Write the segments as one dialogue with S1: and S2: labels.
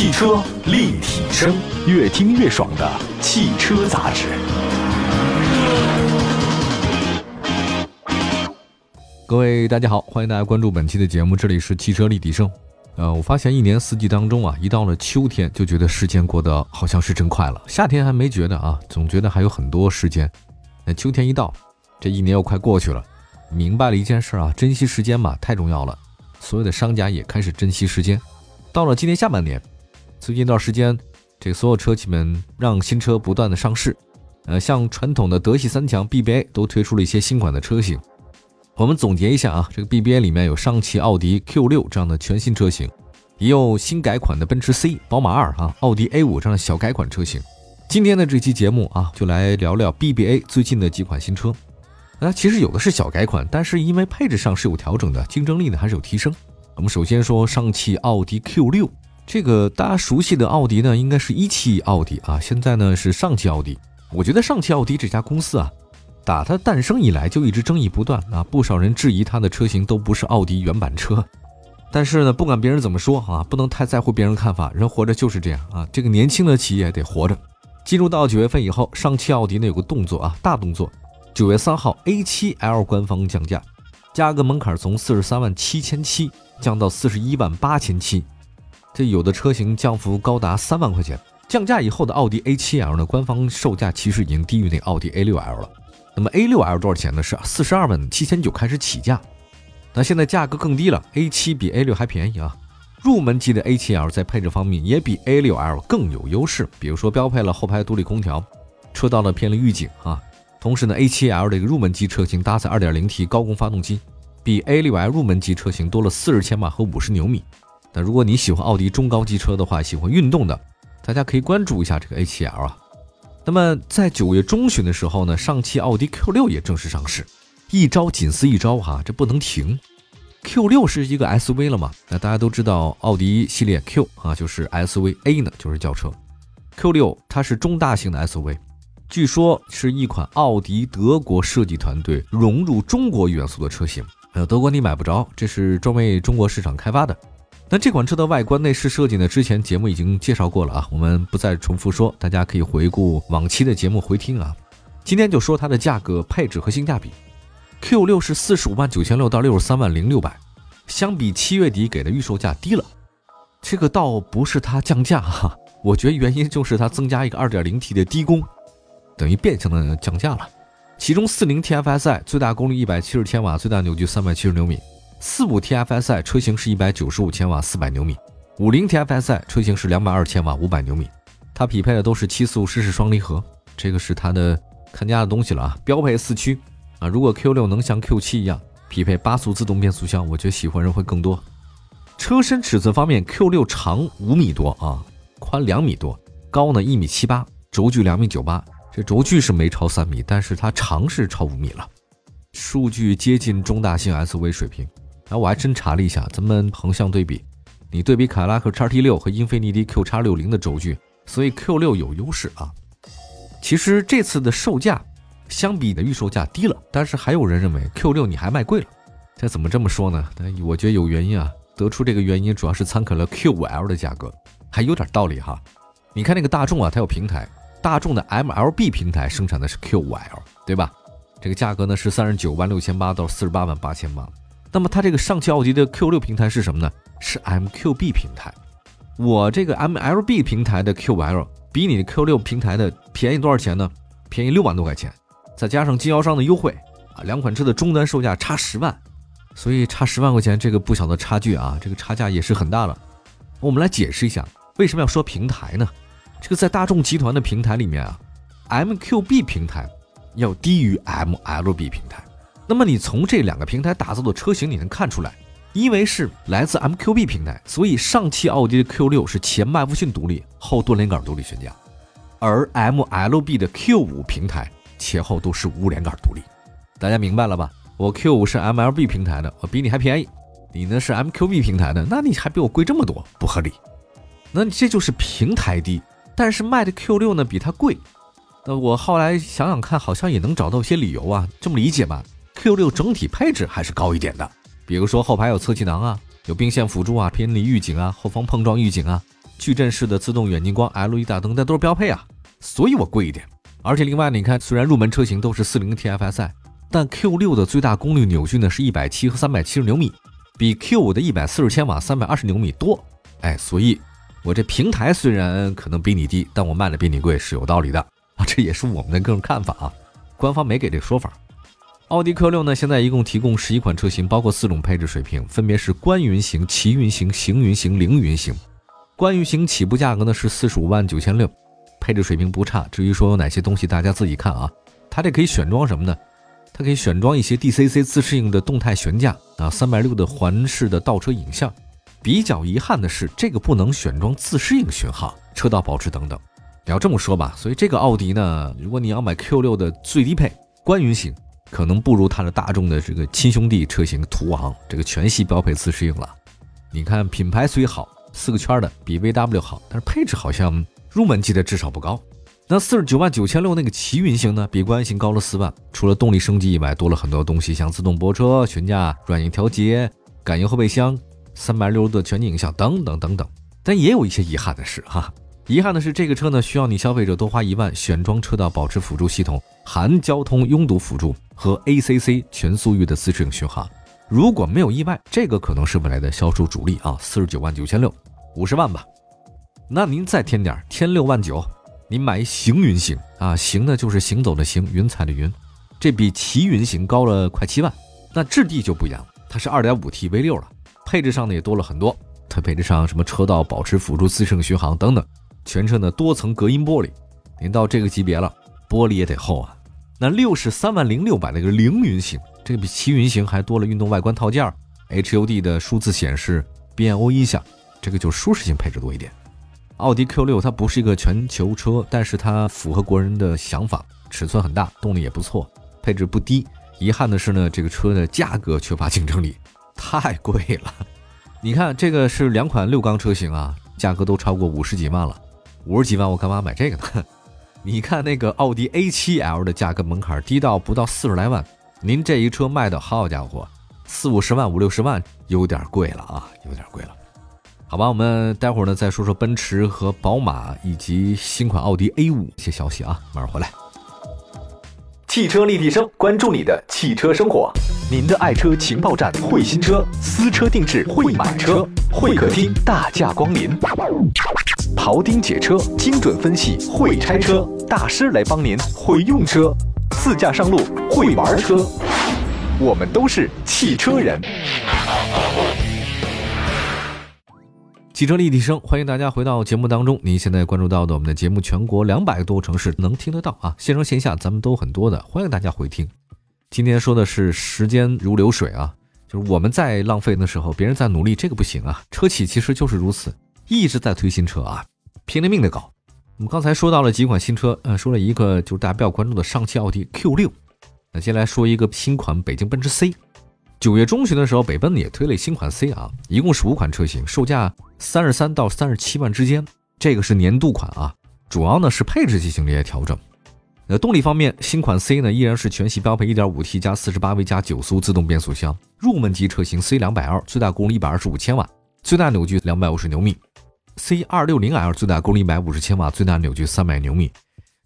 S1: 汽车立体声，越听越爽的汽车杂志。
S2: 各位大家好，欢迎大家关注本期的节目，这里是汽车立体声。呃，我发现一年四季当中啊，一到了秋天就觉得时间过得好像是真快了，夏天还没觉得啊，总觉得还有很多时间。那秋天一到，这一年又快过去了，明白了一件事啊，珍惜时间吧，太重要了。所有的商家也开始珍惜时间。到了今年下半年，最近一段时间，这个所有车企们让新车不断的上市，呃，像传统的德系三强 BBA 都推出了一些新款的车型。我们总结一下啊，这个 BBA 里面有上汽奥迪 Q6 这样的全新车型，也有新改款的奔驰 C、宝马2啊、奥迪 A5 这样的小改款车型。今天的这期节目啊，就来聊聊 BBA 最近的几款新车。那其实有的是小改款，但是因为配置上是有调整的，竞争力呢还是有提升。我们首先说上汽奥迪 Q6，这个大家熟悉的奥迪呢，应该是一汽奥迪啊，现在呢是上汽奥迪。我觉得上汽奥迪这家公司啊。打它诞生以来就一直争议不断啊，不少人质疑它的车型都不是奥迪原版车。但是呢，不管别人怎么说啊，不能太在乎别人看法。人活着就是这样啊，这个年轻的企业得活着。进入到九月份以后，上汽奥迪呢有个动作啊，大动作。九月三号，A7L 官方降价，价格门槛从四十三万七千七降到四十一万八千七，这有的车型降幅高达三万块钱。降价以后的奥迪 A7L 呢，官方售价其实已经低于那奥迪 A6L 了。那么 A6L 多少钱呢？是四十二万七千九开始起价，那现在价格更低了，A7 比 A6 还便宜啊。入门级的 A7L 在配置方面也比 A6L 更有优势，比如说标配了后排独立空调，车道的偏离预警啊。同时呢，A7L 这个入门级车型搭载 2.0T 高功发动机，比 A6L 入门级车型多了四十千瓦和五十牛米。那如果你喜欢奥迪中高级车的话，喜欢运动的，大家可以关注一下这个 A7L 啊。那么在九月中旬的时候呢，上汽奥迪 Q6 也正式上市，一招紧似一招哈，这不能停。Q6 是一个 SUV 了嘛？那大家都知道，奥迪系列 Q 啊就是 SUV，A 呢就是轿车。Q6 它是中大型的 SUV，据说是一款奥迪德国设计团队融入中国元素的车型。呃，德国你买不着，这是专为中国市场开发的。那这款车的外观内饰设计呢？之前节目已经介绍过了啊，我们不再重复说，大家可以回顾往期的节目回听啊。今天就说它的价格、配置和性价比。Q6 是四十五万九千六到六十三万零六百，相比七月底给的预售价低了。这个倒不是它降价哈，我觉得原因就是它增加一个二点零 T 的低功，等于变相的降价了。其中四零 TFSI 最大功率一百七十千瓦，最大扭矩三百七十牛米。四五 TFSI 车型是一百九十五千瓦四百牛米，五零 TFSI 车型是两百二千瓦五百牛米，它匹配的都是七速湿式双离合，这个是它的看家的东西了啊。标配四驱啊，如果 Q 六能像 Q 七一样匹配八速自动变速箱，我觉得喜欢人会更多。车身尺寸方面，Q 六长五米多啊，宽两米多，高呢一米七八，轴距两米九八，这轴距是没超三米，但是它长是超五米了，数据接近中大型 SUV 水平。然后我还真查了一下，咱们横向对比，你对比凯迪拉克叉 T 六和英菲尼迪 Q 叉六零的轴距，所以 Q 六有优势啊。其实这次的售价相比的预售价低了，但是还有人认为 Q 六你还卖贵了，这怎么这么说呢？我觉得有原因啊。得出这个原因主要是参考了 Q 五 L 的价格，还有点道理哈。你看那个大众啊，它有平台，大众的 MLB 平台生产的是 Q 五 L，对吧？这个价格呢是三十九万六千八到四十八万八千八。那么它这个上汽奥迪的 Q6 平台是什么呢？是 MQB 平台。我这个 MLB 平台的 QL 比你的 Q6 平台的便宜多少钱呢？便宜六万多块钱，再加上经销商的优惠啊，两款车的终端售价差十万，所以差十万块钱这个不小的差距啊，这个差价也是很大了。我们来解释一下为什么要说平台呢？这个在大众集团的平台里面啊，MQB 平台要低于 MLB 平台。那么你从这两个平台打造的车型，你能看出来，因为是来自 MQB 平台，所以上汽奥迪的 Q6 是前麦弗逊独立，后多连杆独立悬架，而 MLB 的 Q5 平台前后都是无连杆独立。大家明白了吧？我 Q5 是 MLB 平台的，我比你还便宜，你呢是 MQB 平台的，那你还比我贵这么多，不合理。那这就是平台低，但是卖的 Q6 呢比它贵。那我后来想想看，好像也能找到一些理由啊，这么理解吧？Q6 整体配置还是高一点的，比如说后排有侧气囊啊，有并线辅助啊，偏离预警啊，后方碰撞预警啊，矩阵式的自动远近光、LED 大灯，那都是标配啊，所以我贵一点。而且另外，你看，虽然入门车型都是 40TFSI，但 Q6 的最大功率扭矩呢是一百七和三百七十牛米，比 Q5 的一百四十千瓦、三百二十牛米多。哎，所以我这平台虽然可能比你低，但我卖的比你贵是有道理的啊，这也是我们的个人看法啊，官方没给这说法。奥迪 Q6 呢，现在一共提供十一款车型，包括四种配置水平，分别是观云型、奇云型、行云型、凌云型。观云型起步价格呢是四十五万九千六，配置水平不差。至于说有哪些东西，大家自己看啊。它这可以选装什么呢？它可以选装一些 DCC 自适应的动态悬架啊，三百六的环视的倒车影像。比较遗憾的是，这个不能选装自适应巡航、车道保持等等。你要这么说吧，所以这个奥迪呢，如果你要买 Q6 的最低配观云型。可能不如它的大众的这个亲兄弟车型途昂这个全系标配自适应了。你看品牌虽好，四个圈的比 VW 好，但是配置好像入门级的至少不高。那四十九万九千六那个奇云型呢，比观星高了四万，除了动力升级以外，多了很多东西，像自动泊车、悬架软硬调节、感应后备箱、三百六十度全景影像等等等等。但也有一些遗憾的是哈。遗憾的是，这个车呢需要你消费者多花一万选装车道保持辅助系统，含交通拥堵辅助和 ACC 全速域的自适应巡航。如果没有意外，这个可能是未来的销售主力啊，四十九万九千六，五十万吧。那您再添点，添六万九，您买行云型啊，行呢就是行走的行，云彩的云，这比奇云型高了快七万。那质地就不一样，它是二点五 T V 六了，配置上呢也多了很多，它配置上什么车道保持辅助自适应巡航等等。全车呢多层隔音玻璃，您到这个级别了，玻璃也得厚啊。那六十三万零六百那个凌云型，这个比奇云型还多了运动外观套件，HUD 的数字显示，BMO 音响，这个就舒适性配置多一点。奥迪 Q6 它不是一个全球车，但是它符合国人的想法，尺寸很大，动力也不错，配置不低。遗憾的是呢，这个车的价格缺乏竞争力，太贵了。你看这个是两款六缸车型啊，价格都超过五十几万了。五十几万，我干嘛买这个呢？你看那个奥迪 A7L 的价格门槛低到不到四十来万，您这一车卖的好家伙，四五十万、五六十万，有点贵了啊，有点贵了。好吧，我们待会儿呢再说说奔驰和宝马以及新款奥迪 A5 一些消息啊，马上回来。
S1: 汽车立体声，关注你的汽车生活，您的爱车情报站，会新车，私车定制，会买车，会客厅大驾光临。庖丁解车，精准分析；会拆车大师来帮您；会用车，自驾上路；会玩车，我们都是汽车人。
S2: 汽车立体声，欢迎大家回到节目当中。您现在关注到的我们的节目，全国两百多城市能听得到啊，线上线下咱们都很多的，欢迎大家回听。今天说的是时间如流水啊，就是我们在浪费的时候，别人在努力，这个不行啊。车企其实就是如此。一直在推新车啊，拼了命的搞。我们刚才说到了几款新车，呃，说了一个就是大家比较关注的上汽奥迪 Q6。那接下来说一个新款北京奔驰 C。九月中旬的时候，北奔也推了新款 C 啊，一共是五款车型，售价三十三到三十七万之间。这个是年度款啊，主要呢是配置进行了一些调整。那动力方面，新款 C 呢依然是全系标配 1.5T 加 48V 加九速自动变速箱，入门级车型 C200L 最大功率125千瓦，最大扭矩250牛米。C 二六零 L 最大功率一百五十千瓦，最大扭矩三百牛米。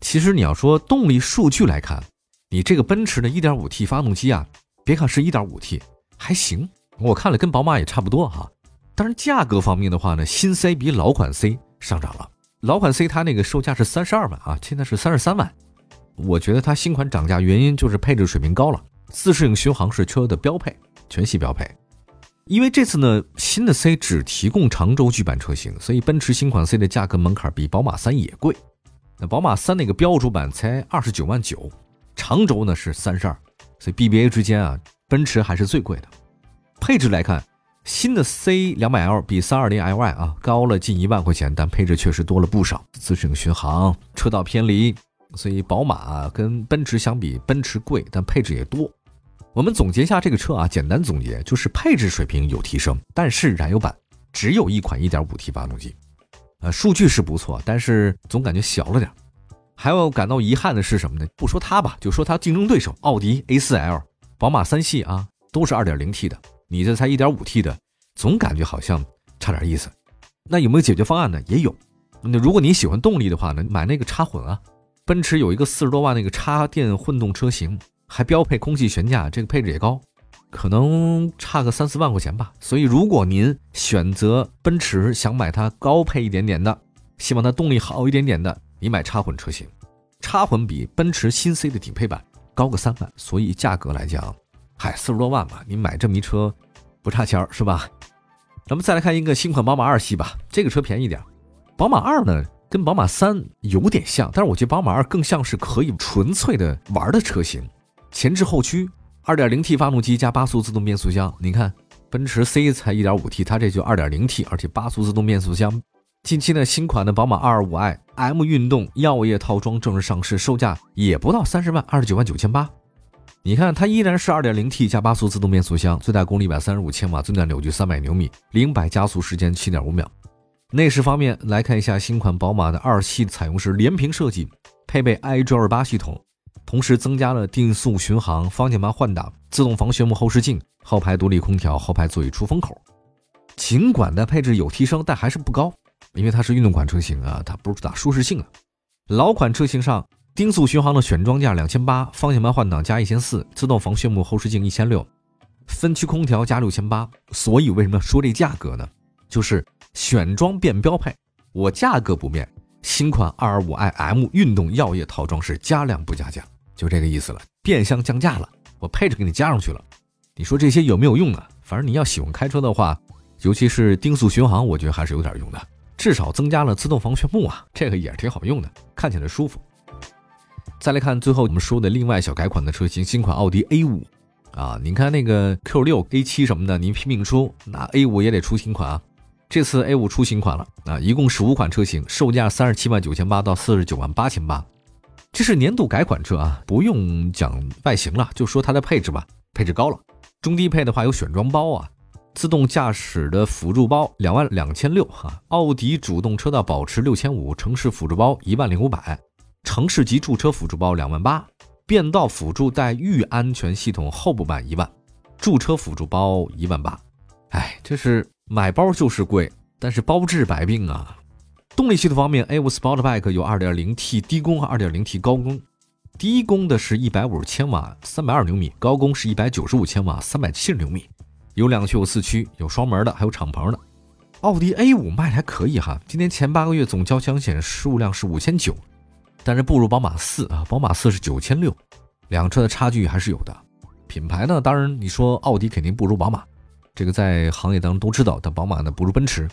S2: 其实你要说动力数据来看，你这个奔驰的一点五 T 发动机啊，别看是一点五 T，还行。我看了跟宝马也差不多哈。但是价格方面的话呢，新 C 比老款 C 上涨了。老款 C 它那个售价是三十二万啊，现在是三十三万。我觉得它新款涨价原因就是配置水平高了，自适应巡航是车的标配，全系标配。因为这次呢，新的 C 只提供长轴距版车型，所以奔驰新款 C 的价格门槛比宝马三也贵。那宝马三那个标准版才二十九万九，长轴呢是三十二，所以 BBA 之间啊，奔驰还是最贵的。配置来看，新的 C 两百 L 比三二零 Ly 啊高了近一万块钱，但配置确实多了不少，自适应巡航、车道偏离，所以宝马跟奔驰相比，奔驰贵，但配置也多。我们总结一下这个车啊，简单总结就是配置水平有提升，但是燃油版只有一款 1.5T 发动机，呃，数据是不错，但是总感觉小了点。还有感到遗憾的是什么呢？不说它吧，就说它竞争对手奥迪 A4L、宝马三系啊，都是 2.0T 的，你这才 1.5T 的，总感觉好像差点意思。那有没有解决方案呢？也有。那如果你喜欢动力的话呢，买那个插混啊，奔驰有一个四十多万那个插电混动车型，还标配空气悬架，这个配置也高，可能差个三四万块钱吧。所以如果您选择奔驰，想买它高配一点点的，希望它动力好一点点的，你买插混车型，插混比奔驰新 C 的顶配版高个三万，所以价格来讲，嗨，四十多万吧，你买这么一车不差钱是吧？咱们再来看一个新款宝马二系吧，这个车便宜点。宝马二呢，跟宝马三有点像，但是我觉得宝马二更像是可以纯粹的玩的车型。前置后驱，2.0T 发动机加八速自动变速箱。你看，奔驰 C 才 1.5T，它这就 2.0T，而且八速自动变速箱。近期呢，新款的宝马 225i M 运动耀夜套装正式上市，售价也不到三十万，二十九万九千八。你看，它依然是 2.0T 加八速自动变速箱，最大功率一百三十五千瓦，最大扭矩三百牛米，零百加速时间七点五秒。内饰方面来看一下，新款宝马的二系采用是连屏设计，配备 iG28 系统，同时增加了定速巡航、方向盘换挡、自动防眩目后视镜、后排独立空调、后排座椅出风口。尽管的配置有提升，但还是不高，因为它是运动款车型啊，它不是主打舒适性啊。老款车型上定速巡航的选装价两千八，方向盘换挡加一千四，自动防眩目后视镜一千六，分区空调加六千八。所以为什么说这价格呢？就是选装变标配，我价格不变，新款 225i M 运动耀夜套装是加量不加价，就这个意思了，变相降价了，我配置给你加上去了。你说这些有没有用呢？反正你要喜欢开车的话，尤其是定速巡航，我觉得还是有点用的，至少增加了自动防眩目啊，这个也是挺好用的，看起来舒服。再来看最后我们说的另外小改款的车型，新款奥迪 A5 啊，你看那个 Q6、A7 什么的，您拼命出，那 A5 也得出新款啊。这次 A 五出新款了啊，一共十五款车型，售价三十七万九千八到四十九万八千八，这是年度改款车啊，不用讲外形了，就说它的配置吧，配置高了。中低配的话有选装包啊，自动驾驶的辅助包两万两千六哈，奥迪主动车道保持六千五，城市辅助包一万零五百，城市级驻车辅助包两万八，变道辅助带预安全系统后部版一万，驻车辅助包一万八，哎，这是。买包就是贵，但是包治百病啊。动力系统方面，A5 Sportback 有 2.0T 低功和 2.0T 高功。低功的是150千瓦，320牛米；高功是195千瓦，370牛米。有两驱有四驱，有双门的，还有敞篷的。奥迪 A5 卖的还可以哈，今年前八个月总交强险数量是五千九，但是不如宝马四啊，宝马四是九千六，两车的差距还是有的。品牌呢，当然你说奥迪肯定不如宝马。这个在行业当中都知道，但宝马呢不如奔驰，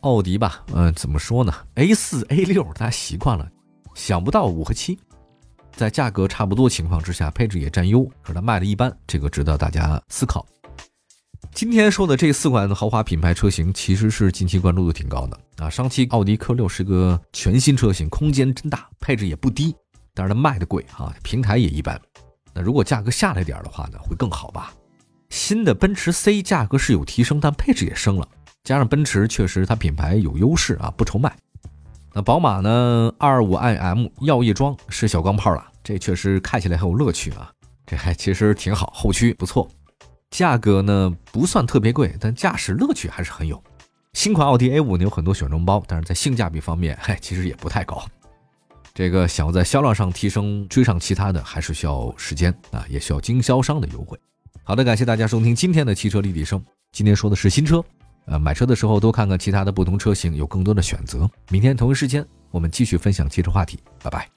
S2: 奥迪吧，嗯，怎么说呢？A 四、A 六大家习惯了，想不到五和七，在价格差不多情况之下，配置也占优，可是它卖的一般，这个值得大家思考。今天说的这四款豪华品牌车型，其实是近期关注度挺高的啊。上汽奥迪 Q 六是个全新车型，空间真大，配置也不低，但是它卖的贵啊，平台也一般。那如果价格下来点的话呢，会更好吧？新的奔驰 C 价格是有提升，但配置也升了。加上奔驰确实它品牌有优势啊，不愁卖。那宝马呢？225i M 耀夜装是小钢炮了，这确实开起来很有乐趣啊。这还其实挺好，后驱不错。价格呢不算特别贵，但驾驶乐趣还是很有。新款奥迪 A5 呢有很多选装包，但是在性价比方面，嗨，其实也不太高。这个想要在销量上提升，追上其他的，还是需要时间啊，也需要经销商的优惠。好的，感谢大家收听今天的汽车立体声。今天说的是新车，呃，买车的时候多看看其他的不同车型，有更多的选择。明天同一时间，我们继续分享汽车话题，拜拜。